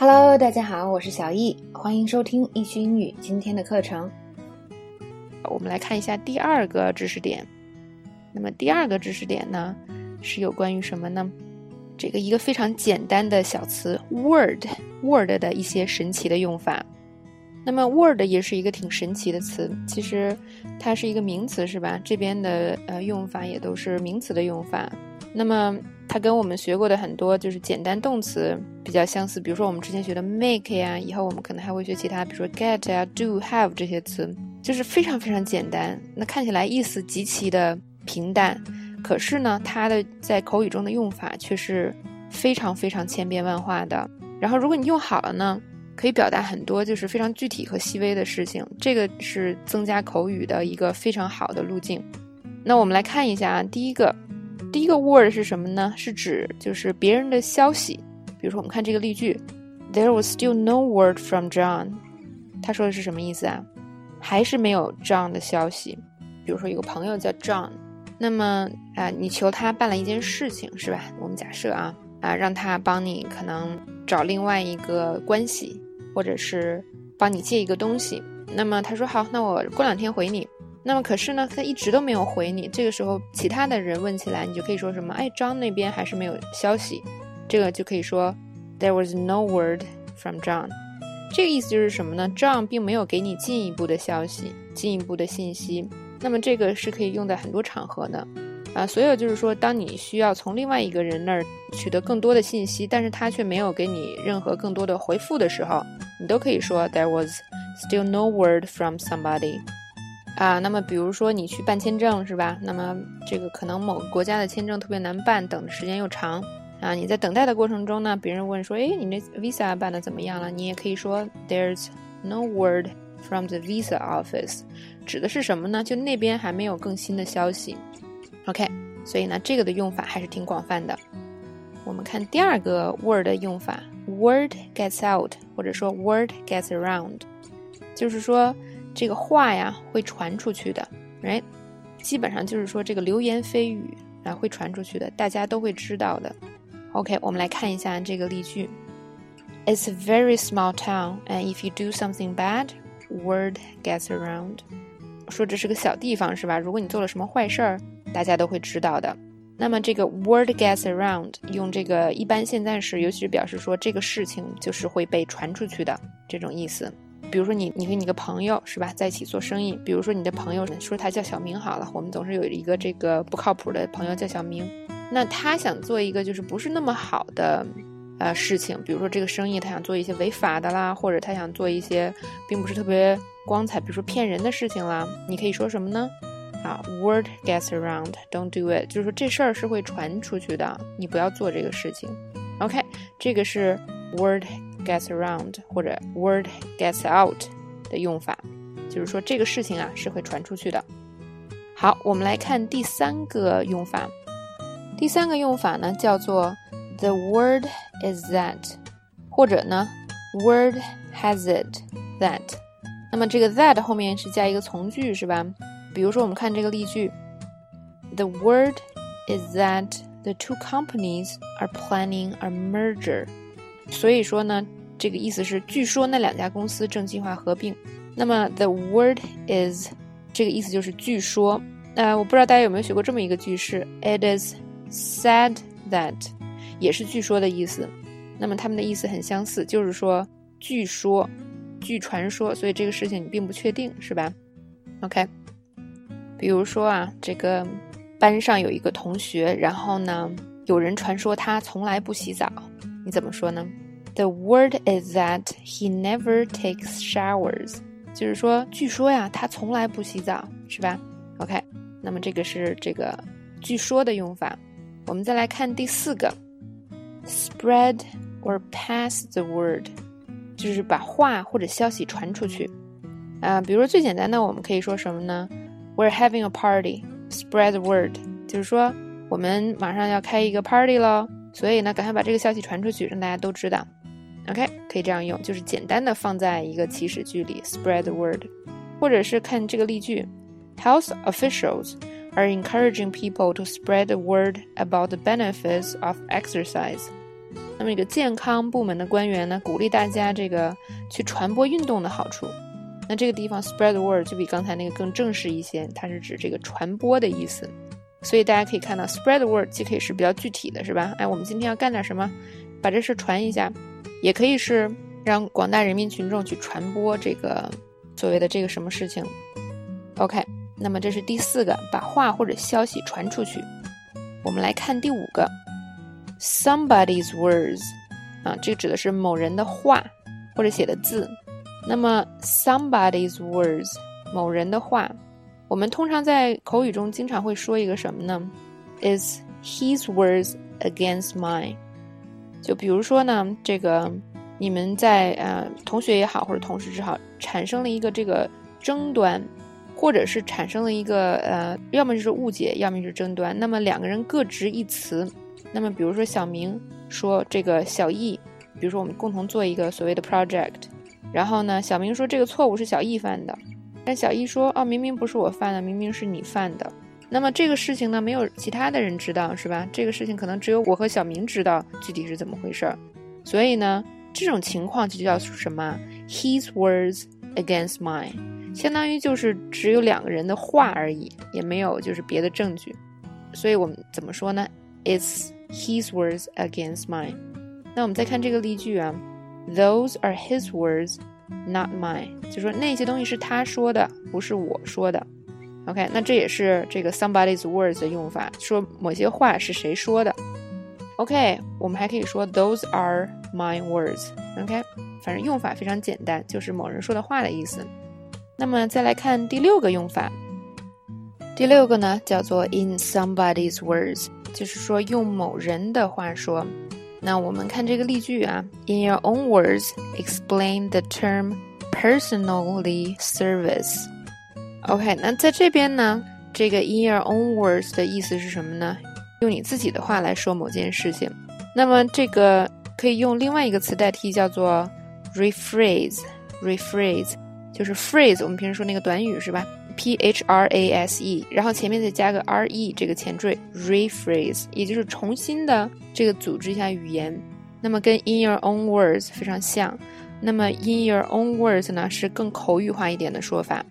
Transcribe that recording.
Hello，大家好，我是小易，欢迎收听易趣英语今天的课程。我们来看一下第二个知识点。那么第二个知识点呢，是有关于什么呢？这个一个非常简单的小词 Word，Word 的一些神奇的用法。那么 Word 也是一个挺神奇的词，其实它是一个名词，是吧？这边的呃用法也都是名词的用法。那么它跟我们学过的很多就是简单动词比较相似，比如说我们之前学的 make 呀，以后我们可能还会学其他，比如说 get 呀、do、have 这些词，就是非常非常简单。那看起来意思极其的平淡，可是呢，它的在口语中的用法却是非常非常千变万化的。然后如果你用好了呢，可以表达很多就是非常具体和细微的事情，这个是增加口语的一个非常好的路径。那我们来看一下啊，第一个。第一个 word 是什么呢？是指就是别人的消息。比如说，我们看这个例句，There was still no word from John。他说的是什么意思啊？还是没有 John 的消息。比如说，有个朋友叫 John，那么啊，你求他办了一件事情，是吧？我们假设啊啊，让他帮你可能找另外一个关系，或者是帮你借一个东西。那么他说好，那我过两天回你。那么可是呢，他一直都没有回你。这个时候，其他的人问起来，你就可以说什么？哎，张那边还是没有消息。这个就可以说，There was no word from John。这个意思就是什么呢？John 并没有给你进一步的消息、进一步的信息。那么这个是可以用在很多场合的，啊，所有就是说，当你需要从另外一个人那儿取得更多的信息，但是他却没有给你任何更多的回复的时候，你都可以说，There was still no word from somebody。啊，那么比如说你去办签证是吧？那么这个可能某个国家的签证特别难办，等的时间又长啊。你在等待的过程中呢，别人问说：“哎，你那 visa 办的怎么样了？”你也可以说：“There's no word from the visa office。”指的是什么呢？就那边还没有更新的消息。OK，所以呢，这个的用法还是挺广泛的。我们看第二个 word 的用法：word gets out，或者说 word gets around，就是说。这个话呀会传出去的，right？基本上就是说这个流言蜚语啊会传出去的，大家都会知道的。OK，我们来看一下这个例句：It's a very small town, and if you do something bad, word gets around。说这是个小地方是吧？如果你做了什么坏事儿，大家都会知道的。那么这个 word gets around 用这个一般现在时，尤其是表示说这个事情就是会被传出去的这种意思。比如说你，你和你个朋友是吧，在一起做生意。比如说你的朋友说他叫小明好了，我们总是有一个这个不靠谱的朋友叫小明。那他想做一个就是不是那么好的呃事情，比如说这个生意他想做一些违法的啦，或者他想做一些并不是特别光彩，比如说骗人的事情啦。你可以说什么呢？啊，word gets around，don't do it，就是说这事儿是会传出去的，你不要做这个事情。OK，这个是 word。gets around 或者 word gets out 的用法，就是说这个事情啊是会传出去的。好，我们来看第三个用法。第三个用法呢叫做 the word is that，或者呢 word has it that。那么这个 that 后面是加一个从句是吧？比如说我们看这个例句：The word is that the two companies are planning a merger。所以说呢。 这个意思是，据说那两家公司正计划合并。那么，the word is，这个意思就是据说。呃，我不知道大家有没有学过这么一个句式，it is said that，也是据说的意思。那么它们的意思很相似，就是说据说、据传说，所以这个事情你并不确定，是吧？OK。比如说啊，这个班上有一个同学，然后呢，有人传说他从来不洗澡，你怎么说呢？The word is that he never takes showers，就是说，据说呀，他从来不洗澡，是吧？OK，那么这个是这个据说的用法。我们再来看第四个，spread or pass the word，就是把话或者消息传出去。啊，比如说最简单的，我们可以说什么呢？We're having a party，spread the word，就是说我们马上要开一个 party 喽，所以呢，赶快把这个消息传出去，让大家都知道。OK，可以这样用，就是简单的放在一个祈使句里，spread the word，或者是看这个例句，Health officials are encouraging people to spread the word about the benefits of exercise。那么一个健康部门的官员呢，鼓励大家这个去传播运动的好处。那这个地方 spread the word 就比刚才那个更正式一些，它是指这个传播的意思。所以大家可以看到，spread the word 既可以是比较具体的，是吧？哎，我们今天要干点什么，把这事传一下，也可以是让广大人民群众去传播这个所谓的这个什么事情。OK，那么这是第四个，把话或者消息传出去。我们来看第五个，somebody's words，啊，这指的是某人的话或者写的字。那么，somebody's words，某人的话，我们通常在口语中经常会说一个什么呢？Is his words against mine？就比如说呢，这个你们在呃同学也好，或者同事也好，产生了一个这个争端，或者是产生了一个呃，要么就是误解，要么就是争端。那么两个人各执一词。那么比如说小明说这个小易，比如说我们共同做一个所谓的 project。然后呢，小明说这个错误是小易犯的，但小易说哦，明明不是我犯的，明明是你犯的。那么这个事情呢，没有其他的人知道，是吧？这个事情可能只有我和小明知道具体是怎么回事儿。所以呢，这种情况就叫什么？His words against mine，相当于就是只有两个人的话而已，也没有就是别的证据。所以我们怎么说呢？It's his words against mine。那我们再看这个例句啊。Those are his words, not mine。就说那些东西是他说的，不是我说的。OK，那这也是这个 somebody's words 的用法，说某些话是谁说的。OK，我们还可以说 Those are my words。OK，反正用法非常简单，就是某人说的话的意思。那么再来看第六个用法，第六个呢叫做 in somebody's words，就是说用某人的话说。那我们看这个例句啊，In your own words, explain the term personally service. OK，那在这边呢，这个 in your own words 的意思是什么呢？用你自己的话来说某件事情。那么这个可以用另外一个词代替，叫做 rephrase。rephrase 就是 phrase，我们平时说那个短语是吧？P H R A S E，然后前面再加个 R E 这个前缀，rephrase，也就是重新的这个组织一下语言。那么跟 in your own words 非常像。那么 in your own words 呢是更口语化一点的说法。